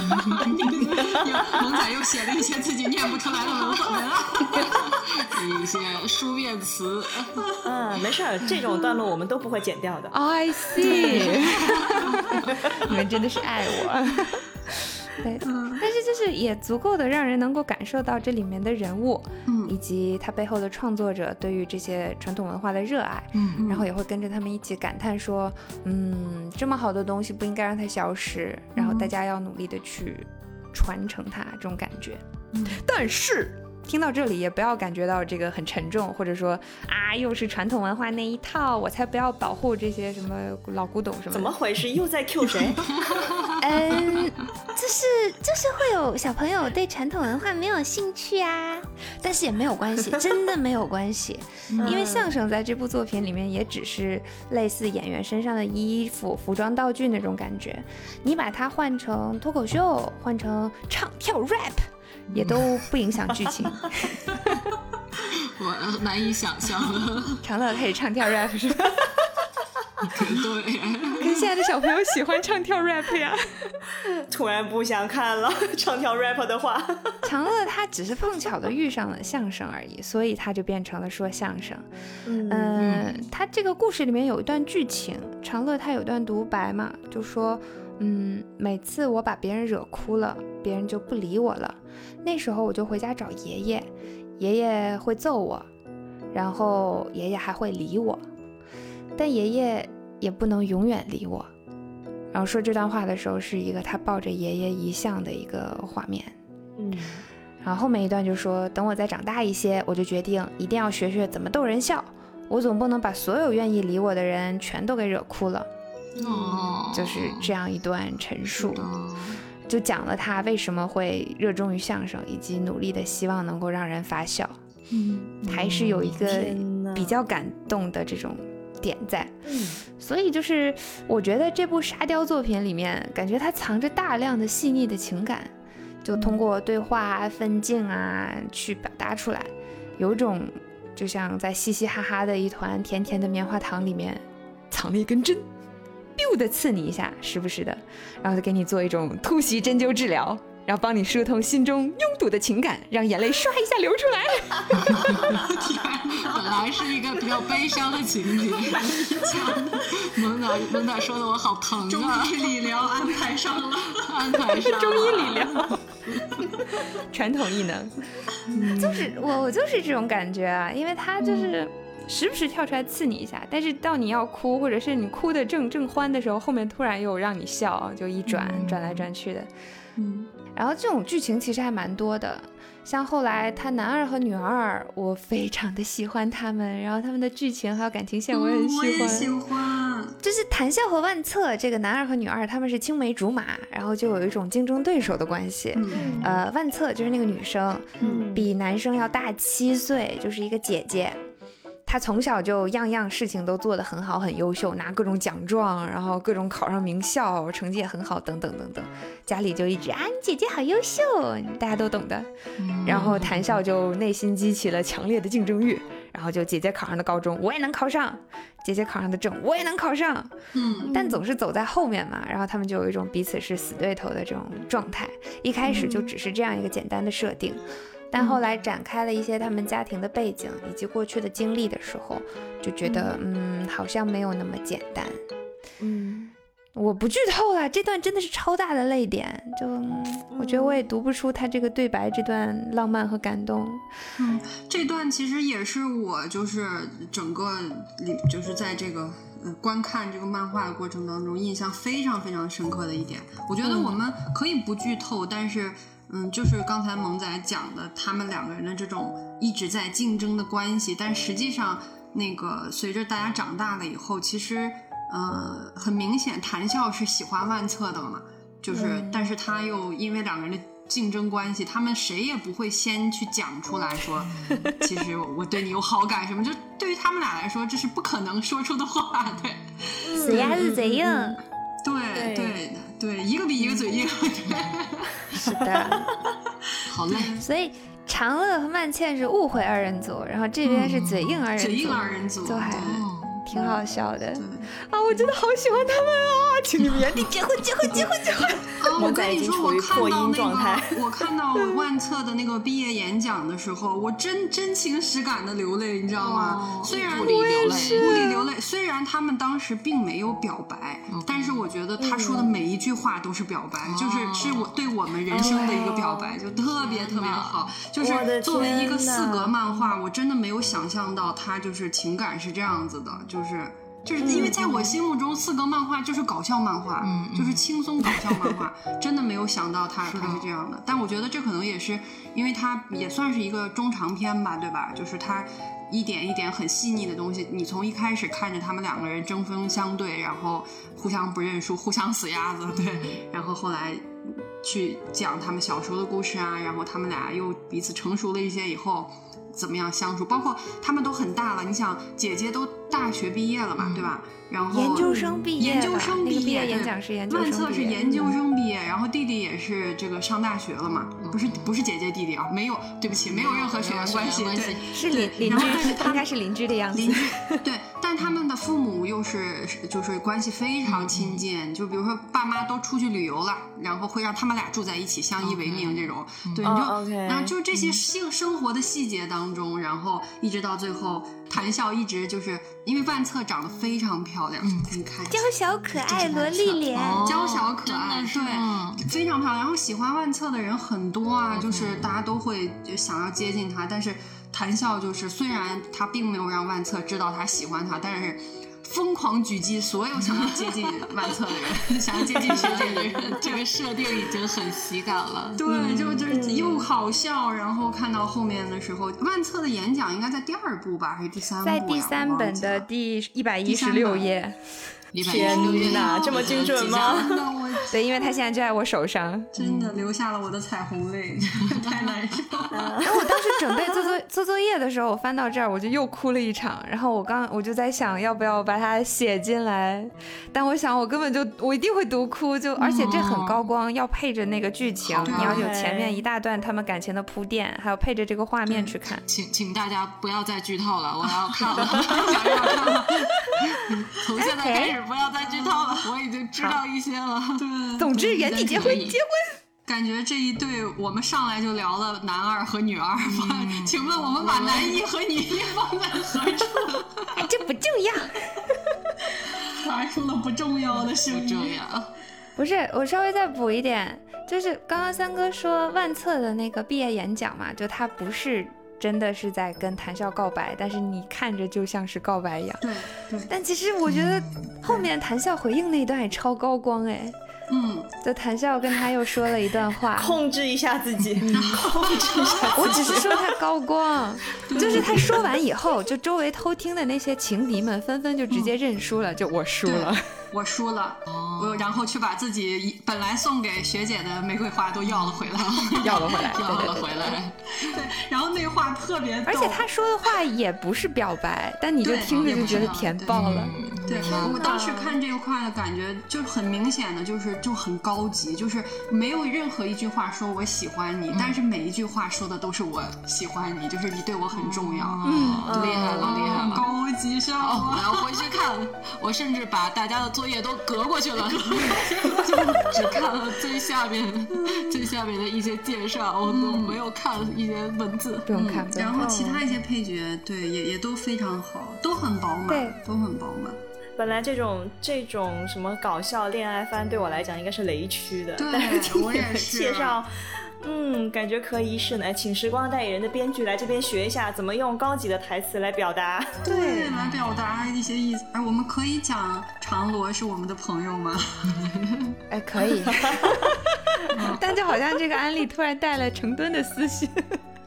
萌仔又写了一些自己念不出来的文文，一些书面词。嗯，没事儿，这种段落我们都不会剪掉的。I see，你们真的是爱我。对，但是就是也足够的让人能够感受到这里面的人物，嗯，以及他背后的创作者对于这些传统文化的热爱，嗯，然后也会跟着他们一起感叹说，嗯，这么好的东西不应该让它消失，然后大家要努力的去传承它，这种感觉。但是。听到这里也不要感觉到这个很沉重，或者说啊又是传统文化那一套，我才不要保护这些什么老古董什么。怎么回事？又在 Q 谁？嗯，就是就是会有小朋友对传统文化没有兴趣啊，但是也没有关系，真的没有关系，因为相声在这部作品里面也只是类似演员身上的衣服、服装、道具那种感觉，你把它换成脱口秀，换成唱跳 rap。也都不影响剧情，我难以想象。长乐可以唱跳 rap 是吧？对，跟现在的小朋友喜欢唱跳 rap 呀。突然不想看了，唱跳 rap 的话。长乐他只是碰巧的遇上了相声而已，所以他就变成了说相声。嗯，他这个故事里面有一段剧情，长乐他有段独白嘛，就说。嗯，每次我把别人惹哭了，别人就不理我了。那时候我就回家找爷爷，爷爷会揍我，然后爷爷还会理我，但爷爷也不能永远理我。然后说这段话的时候，是一个他抱着爷爷遗像的一个画面。嗯，然后后面一段就说，等我再长大一些，我就决定一定要学学怎么逗人笑。我总不能把所有愿意理我的人全都给惹哭了。哦，就是这样一段陈述，哦就讲了他为什么会热衷于相声，以及努力的希望能够让人发笑。嗯还是有一个比较感动的这种点在。嗯所以就是我觉得这部沙雕作品里面，感觉它藏着大量的细腻的情感，就通过对话啊、分镜啊去表达出来，有种就像在嘻嘻哈哈的一团甜甜的棉花糖里面藏了一根针。biu 的刺你一下，时不时的，然后就给你做一种突袭针灸治疗，然后帮你疏通心中拥堵的情感，让眼泪唰一下流出来。本来是一个比较悲伤的情节，蒙导蒙导说的我好疼中啊，医理疗安排上了。安排上中医 理疗，传统异能，就是我我就是这种感觉啊，因为他就是时不时跳出来刺你一下，但是到你要哭或者是你哭的正正欢的时候，后面突然又让你笑，就一转、转来转去的，嗯然后这种剧情其实还蛮多的，像后来他男二和女二，我非常的喜欢他们，然后他们的剧情还有感情线我也喜欢，喜欢。就是谈笑和万策这个男二和女二，他们是青梅竹马，然后就有一种竞争对手的关系。嗯呃，万策就是那个女生，嗯比男生要大七岁，就是一个姐姐。她从小就样样事情都做得很好，很优秀，拿各种奖状，然后各种考上名校，成绩也很好，等等等等。家里就一直啊，你姐姐好优秀，大家都懂的。然后谈笑就内心激起了强烈的竞争欲，然后就姐姐考上的高中我也能考上，姐姐考上的证我也能考上，嗯但总是走在后面嘛，然后他们就有一种彼此是死对头的这种状态。一开始就只是这样一个简单的设定，但后来展开了一些他们家庭的背景以及过去的经历的时候，就觉得嗯，好像没有那么简单。嗯我不剧透了，这段真的是超大的泪点，就、嗯我觉得我也读不出他这个对白这段浪漫和感动。嗯，这段其实也是我就是整个里就是在这个呃观看这个漫画的过程当中，印象非常非常深刻的一点。我觉得我们可以不剧透，但是嗯，就是刚才萌仔讲的，他们两个人的这种一直在竞争的关系，但实际上那个随着大家长大了以后，其实呃很明显，谈笑是喜欢万策的嘛，就是、但是他又因为两个人的。竞争关系，他们谁也不会先去讲出来说，其实我对你有好感什么，就对于他们俩来说，这是不可能说出的话，对，死鸭子贼硬，对对对。对，一个比一个嘴硬，对，是的。好嘞，所以长乐和曼倩是误会二人组，然后这边是嘴硬二人组，嘴硬二人组，就还对。哦，挺好笑的对。啊！我真的好喜欢他们啊！请你们原地结婚，结婚，结婚，结婚！啊，我跟你说，我看到那个，我看到万策的那个毕业演讲的时候，我真真情实感的流泪，你知道吗？哦虽然物理流泪物理流泪，虽然他们当时并没有表白，但是我觉得他说的每一句话都是表白，就是是我对我们人生的一个表白，就特别特别好。就是作为一个四格漫画，我真的没有想象到他就是情感是这样子的，就是。就是因为在我心目中，四格漫画就是搞笑漫画，就是轻松搞笑漫画，真的没有想到它它是这样的。但我觉得这可能也是因为它也算是一个中长篇吧，对吧？就是它一点一点很细腻的东西，你从一开始看着他们两个人针锋相对，然后互相不认输，互相死鸭子，对，然后后来去讲他们小时候的故事啊，然后他们俩又彼此成熟了一些以后。怎么样相处？包括他们都很大了，你想，姐姐都大学毕业了嘛，对吧？然后研究生毕业，研究生那个毕业，演对讲是研究万生毕业。策是研究生毕业，然后弟弟也是这个上大学了嘛，不是不是姐姐弟弟啊，没有，对不起，没有任何血缘关系，是邻邻居，是他应该是邻居的样子。邻。居对，但他们的父母又是就是关系非常亲近，就比如说爸妈都出去旅游了，然后会让他们俩住在一起，相依为命这种，对，你就、哦，OK。然后就这些性生活的细节当中，然后一直到最后，谈笑一直就是因为万策长得非常漂亮，你看娇小可爱萝莉脸，哦娇小可爱对，非常漂亮。然后喜欢万策的人很多啊，就是大家都会就想要接近他，但是谈笑就是虽然他并没有让万策知道他喜欢他，但是。疯狂狙击所有想要接近 万策的人，想要接近学姐的人，这个设定已经很喜感了。对，就就是又好笑，然后看到后面的时候，万策的演讲应该在第二部吧，还是第三部？在第三本的第一百一十六页。天哪，这么精准吗？对，因为他现在就在我手上，真的留下了我的彩虹泪，太难受了。然后我当时准备做作做作业的时候，我翻到这儿，我就又哭了一场。然后我刚我就在想，要不要把它写进来？但我想，我根本就我一定会读哭，就而且这很高光，要配着那个剧情，你要有前面一大段他们感情的铺垫，还要配着这个画面去看。请请大家不要再剧透了，我要看了，想要看了。从现在开始不要再剧透了，我已经知道一些了。对，总之原地结婚，结婚。感觉这一对我们上来就聊了男二和女二，请问我们把男一和女一放在何处？这不重要。发出了不重要的声音。不重要。不是，我稍微再补一点，就是刚刚三哥说万策的那个毕业演讲嘛，就他不是。真的是在跟谭笑告白，但是你看着就像是告白一样。对对。但其实我觉得后面谭笑回应那一段也超高光哎。嗯。就谭笑跟他又说了一段话。控制一下自己。控制一下。我只是说他高光，就是他说完以后，就周围偷听的那些情敌们纷纷就直接认输了，就我输了。我输了，我然后去把自己本来送给学姐的玫瑰花都要了回来，要了回来，要了回来。对，然后那话特别，而且他说的话也不是表白，但你就听着就觉得甜爆了。对，我当时看这个话的感觉就很明显的就是就很高级，就是没有任何一句话说我喜欢你，但是每一句话说的都是我喜欢你，就是你对我很重要。嗯，厉害了，厉害了，高级上了。我要回去看，我甚至把大家的作业都隔过去了，就只看了最下面最下面的一些介绍，我都没有看一些文字。不用看，然后其他一些配角，对，也也都非常好，都很饱满，都很饱满。本来这种这种什么搞笑恋爱番对我来讲应该是雷区的，对，但是听你们介绍，嗯，感觉可以一试呢。请时光代言人的编剧来这边学一下，怎么用高级的台词来表达，对，来表达一些意思。哎，我们可以讲长罗是我们的朋友吗？哎，可以。但就好像这个安利突然带了成吨的私信。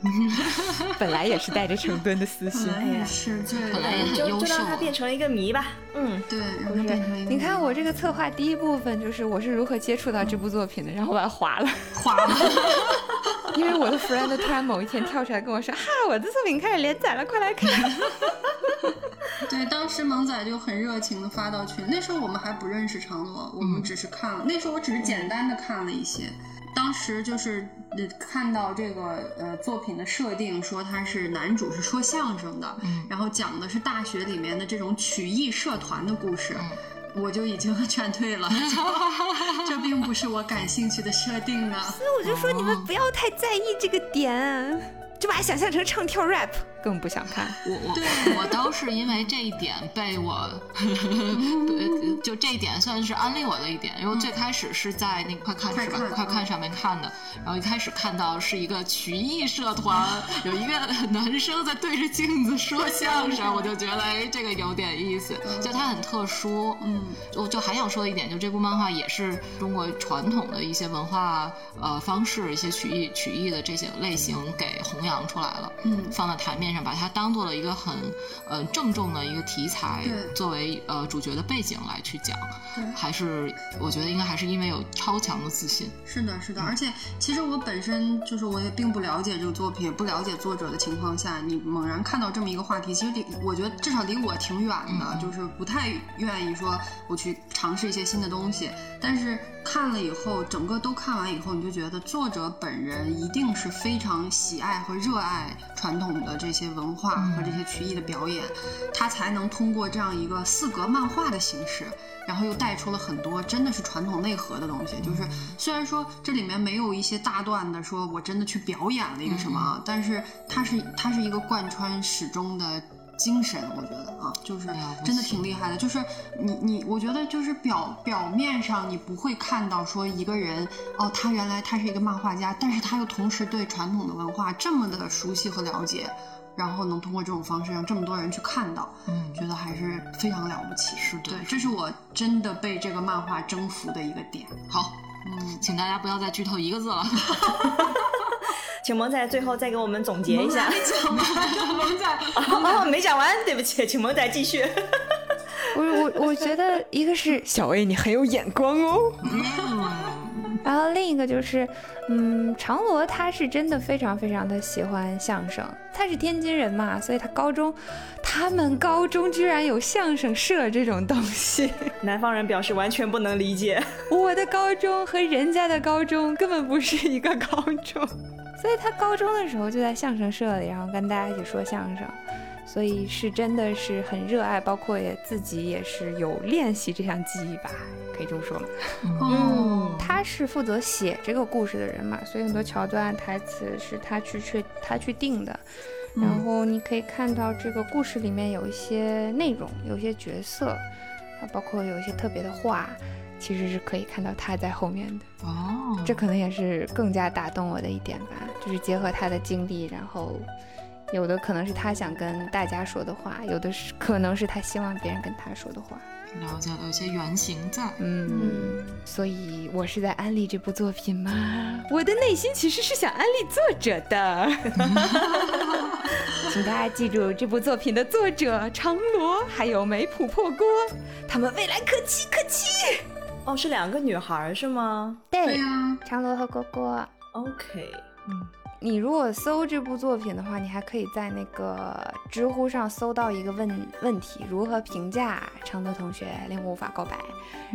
本来也是带着成吨的私心，哎呀，是，本来也很优秀，就让它变成了一个谜吧。嗯，对，不是，你看我这个策划第一部分就是我是如何接触到这部作品的，然后我把它划了，划了，因为我的 friend 突然某一天跳出来跟我说，哈，我的作品开始连载了，快来看。对，当时萌仔就很热情的发到群，那时候我们还不认识长罗，我们只是看了，那时候我只是简单的看了一些。当时就是看到这个呃作品的设定，说他是男主是说相声的，然后讲的是大学里面的这种曲艺社团的故事，我就已经劝退了，这并不是我感兴趣的设定呢。所以我就说你们不要太在意这个点，就把它想象成唱跳 rap。更不想看我我 我都是因为这一点被我，就这一点算是安利我的一点，因为最开始是在那个快看是吧？快看上面看的，然后一开始看到是一个曲艺社团，有一个男生在对着镜子说相声，我就觉得哎这个有点意思，就他很特殊。嗯，我就还想说一点，就这部漫画也是中国传统的一些文化呃方式，一些曲艺曲艺的这些类型给弘扬出来了，嗯，放在台面。上把它当做了一个很呃郑重的一个题材，作为呃主角的背景来去讲，还是我觉得应该还是因为有超强的自信。是的，是的，而且其实我本身就是我也并不了解这个作品，也不了解作者的情况下，你猛然看到这么一个话题，其实离我觉得至少离我挺远的，就是不太愿意说我去尝试一些新的东西。但是看了以后，整个都看完以后，你就觉得作者本人一定是非常喜爱和热爱传统的这些。文化和这些曲艺的表演，他才能通过这样一个四格漫画的形式，然后又带出了很多真的是传统内核的东西。就是虽然说这里面没有一些大段的，说我真的去表演了一个什么，但是它是它是一个贯穿始终的。精神，我觉得啊，就是真的挺厉害的。就是你你，我觉得就是表表面上你不会看到说一个人哦，他原来他是一个漫画家，但是他又同时对传统的文化这么的熟悉和了解。然后能通过这种方式让这么多人去看到，嗯觉得还是非常了不起。是的对，这是我真的被这个漫画征服的一个点。好，嗯，请大家不要再剧透一个字了。请萌仔最后再给我们总结一下。讲完萌仔，哦，没讲完，对不起，请萌仔继续。我我我觉得一个是小 A 你很有眼光哦，然后另一个就是，嗯，长罗他是真的非常非常的喜欢相声，他是天津人嘛，所以他高中，他们高中居然有相声社这种东西，南方人表示完全不能理解。我的高中和人家的高中根本不是一个高中，所以他高中的时候就在相声社里，然后跟大家一起说相声。所以是真的是很热爱，包括也自己也是有练习这项技艺吧，可以这么说吗？嗯，他是负责写这个故事的人嘛，所以很多桥段台词是他去确他去定的。然后你可以看到这个故事里面有一些内容，有一些角色，啊，包括有一些特别的话，其实是可以看到他在后面的。哦，这可能也是更加打动我的一点吧，就是结合他的经历，然后有的可能是他想跟大家说的话，有的是可能是他希望别人跟他说的话。了解了，有些原型在。嗯，所以我是在安利这部作品吗？我的内心其实是想安利作者的，请大家记住这部作品的作者长罗还有梅普破锅，他们未来可期可期。哦，是两个女孩是吗对呀、长罗和蝈蝈。？OK，嗯你如果搜这部作品的话，你还可以在那个知乎上搜到一个问问题：如何评价长德同学令我无法告白？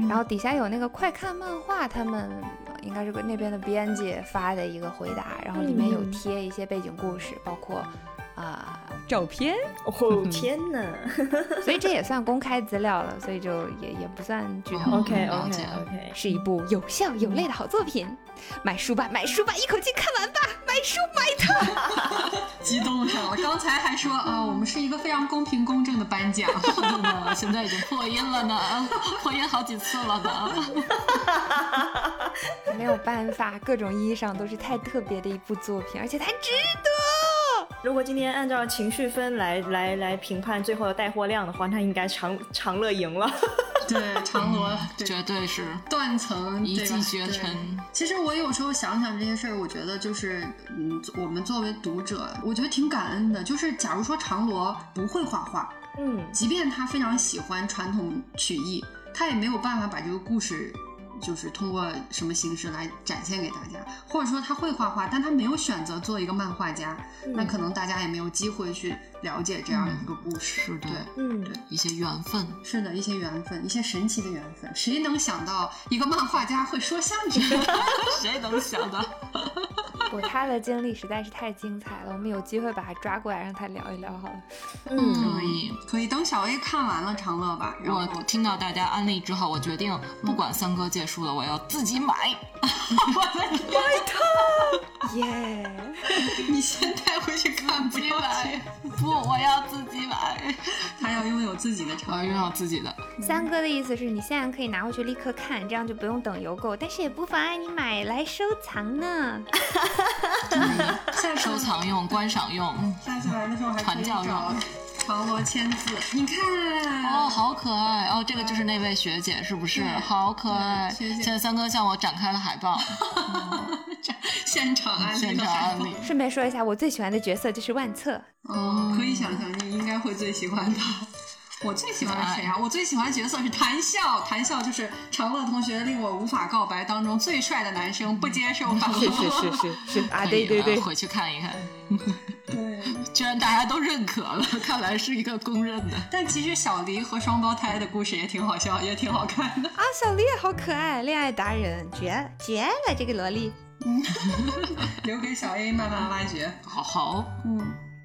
然后底下有那个快看漫画，他们呃应该是个那边的编辑发的一个回答，然后里面有嗯贴一些背景故事，包括啊、照片，哦 天哪 所以这也算公开资料了，所以就也也不算剧透。OK OK OK，是一部有笑有泪的好作品，买书吧，买书吧，一口气看完吧，买书买它 激动上了。刚才还说啊、我们是一个非常公平公正的颁奖。呢，现在已经破音了呢，破音好几次了呢。没有办法，各种意义上都是太特别的一部作品，而且它值得。如果今天按照情绪分来来来评判最后的带货量的话，那应该长长乐赢了。对，长罗对绝对是断层一骑绝对尘。其实我有时候想想这些事儿，我觉得就是，嗯，我们作为读者，我觉得挺感恩的。就是假如说长罗不会画画，嗯，即便他非常喜欢传统曲艺，他也没有办法把这个故事。就是通过什么形式来展现给大家，或者说他会画画，但他没有选择做一个漫画家，那可能大家也没有机会去了解这样一个故事。是的对，嗯，一些缘分，是的，一些缘分，一些神奇的缘分，谁能想到一个漫画家会说相声？谁能想到？我，他的经历实在是太精彩了，我们有机会把他抓过来让他聊一聊好了。嗯可以。可以等小 A 看完了长乐吧，然后我听到大家安利之后，我决定不管三哥借书了，我要自己买。耶、你先带回去看，不要去，不，我要自己买，他要拥有自己的我长要拥有自己的。三哥的意思是你现在可以拿回去立刻看，这样就不用等邮购，但是也不妨碍你买来收藏呢。收藏用、观赏用。下次来的时候还可以传教用长罗签字，你看哦，好可爱哦！这个就是那位学姐，是不是？好可爱！谢谢现在三哥向我展开了海报，现场安利，现场安利。顺便说一下，我最喜欢的角色就是万策。哦，可以想象，你应该会最喜欢他。我最喜欢的谁啊？我最喜欢角色是谭笑，谭笑就是长乐同学令我无法告白当中最帅的男生，不接受反驳。是是是是啊 对对对，回去看一看。对。居然大家都认可了，看来是一个公认的。但其实小黎和双胞胎的故事也挺好笑，也挺好看的。啊，小黎也好可爱，恋爱达人，绝了绝了，这个萝莉。留给小 A 慢慢挖掘。好好，嗯，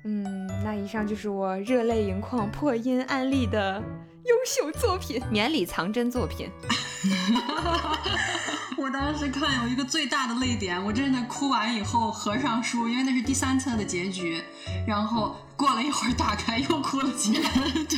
嗯，那以上就是我热泪盈眶破音案例的优秀作品，绵里藏针作品。我当时看有一个最大的泪点，我真的哭完以后合上书，因为那是第三册的结局，然后过了一会儿打开又哭了起来，就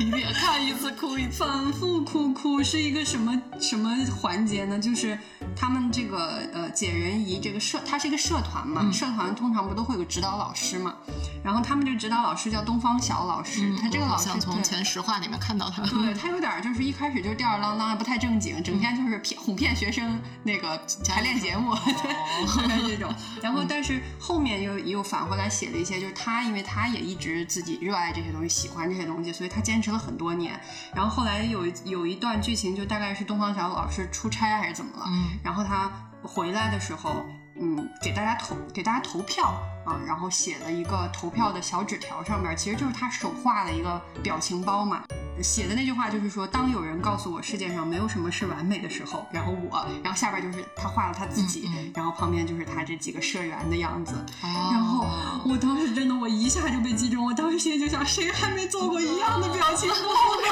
一定看一次哭一次，反复哭哭是一个什么什么环节呢？就是他们这个呃解人仪这个社，它是一个社团嘛，社团通常不都会有指导老师嘛？然后他们这个指导老师叫东方小老师，他这个老师想从前实话里面看到他。对他有点就是一开始就吊儿郎当，也不太正经，整天就是骗哄骗学生那个排练节目，对，就是这种。然后但是后面又又返回来写了一些，就是他因为他也一直自己热爱这些东西，喜欢这些东西，所以他坚持了很多年。然后后来有一有一段剧情，就大概是东方小老师出差还是怎么了，嗯然后他回来的时候，嗯，给大家投给大家投票啊，然后写了一个投票的小纸条，上面其实就是他手画的一个表情包嘛。写的那句话就是说，当有人告诉我世界上没有什么是完美的时候，然后我，然后下边就是他画了他自己，嗯嗯然后旁边就是他这几个社员的样子。哦然后我当时真的我一下就被击中，我当时心里就想，谁还没做过一样的表情包呢？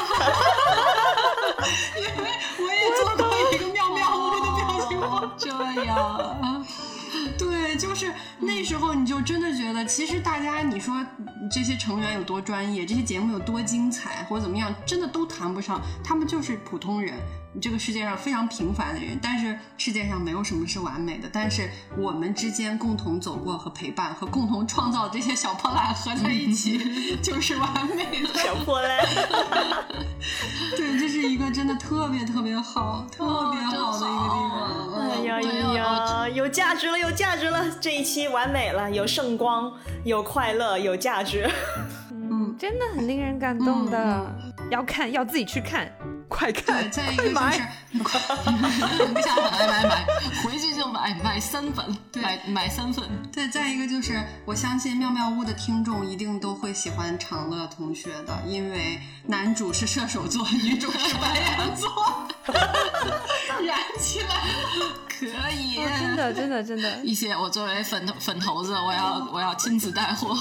因为我也做过一个妙妙屋的表情包。这样，对，就是那时候你就真的觉得，其实大家你说这些成员有多专业，这些节目有多精彩，或者怎么样，真的都谈不上，他们就是普通人。这个世界上非常平凡的人，但是世界上没有什么是完美的。但是我们之间共同走过和陪伴和共同创造这些小破烂合在一起，就是完美的。小破烂。对，这是一个真的特别特别好、特别好的一个地方。哎呀对哎呀，有价值了，有价值了！这一期完美了，有圣光，有快乐，有价值。嗯，真的很令人感动的。嗯要看，要自己去看，快对，看，再一个快就是买。不想买买买，回去就买买三本，买买三份。对，再一个就是，我相信妙妙屋的听众一定都会喜欢长乐同学的，因为男主是射手座，女主是白羊座，燃起来了。可以哦真的，真的，真的，一些我作为粉粉头子，我要我要亲自带货。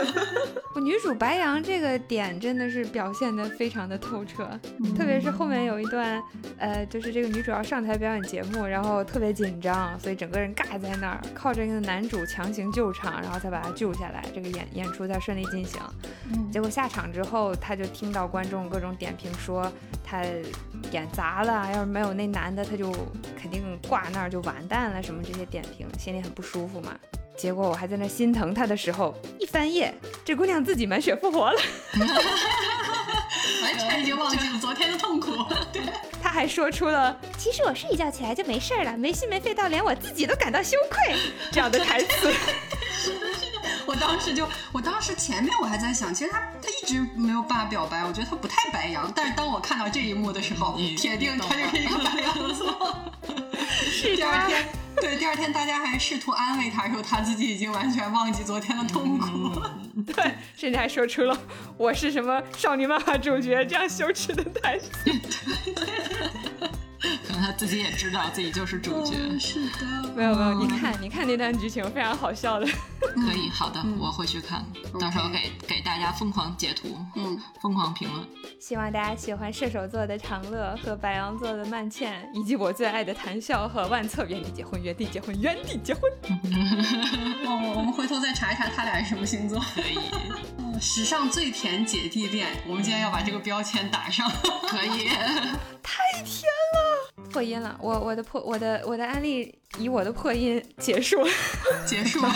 我女主白羊这个点真的是表现的非常的透彻，特别是后面有一段，呃，就是这个女主要上台表演节目，然后特别紧张，所以整个人尬在那儿，靠着那个男主强行救场，然后才把他救下来，这个演演出才顺利进行。结果下场之后，他就听到观众各种点评说他演砸了，要是没有那男的，他就肯定挂那儿就完蛋了，什么这些点评，心里很不舒服嘛。结果我还在那心疼她的时候，一翻页，这姑娘自己满血复活了。完全已经忘记了昨天的痛苦。对，她还说出了“其实我睡一觉起来就没事了，没心没肺到连我自己都感到羞愧”这样的台词。我当时就，我当时前面我还在想，其实他他一直没有办法表白，我觉得他不太白羊。但是当我看到这一幕的时候，铁定他就是一个白羊座。是第二天，对，第二天大家还试图安慰他，说他自己已经完全忘记昨天的痛苦。对，甚至还说出了“我是什么少女漫画主角”这样羞耻的台词。他自己也知道自己就是主角。是的，没有没有，你看你看那段剧情非常好笑的。可以，好的，我会去看，到时候给给大家疯狂截图，嗯，疯狂评论。希望大家喜欢射手座的长乐和白羊座的曼茜，以及我最爱的谭笑和万策原地结婚，原地结婚，原地结婚。哦，我们回头再查一查他俩是什么星座。可以，史上最甜姐弟恋，我们今天要把这个标签打上。可以。太甜了，破音了。我我的破我的我的案例以我的破音结束。结束。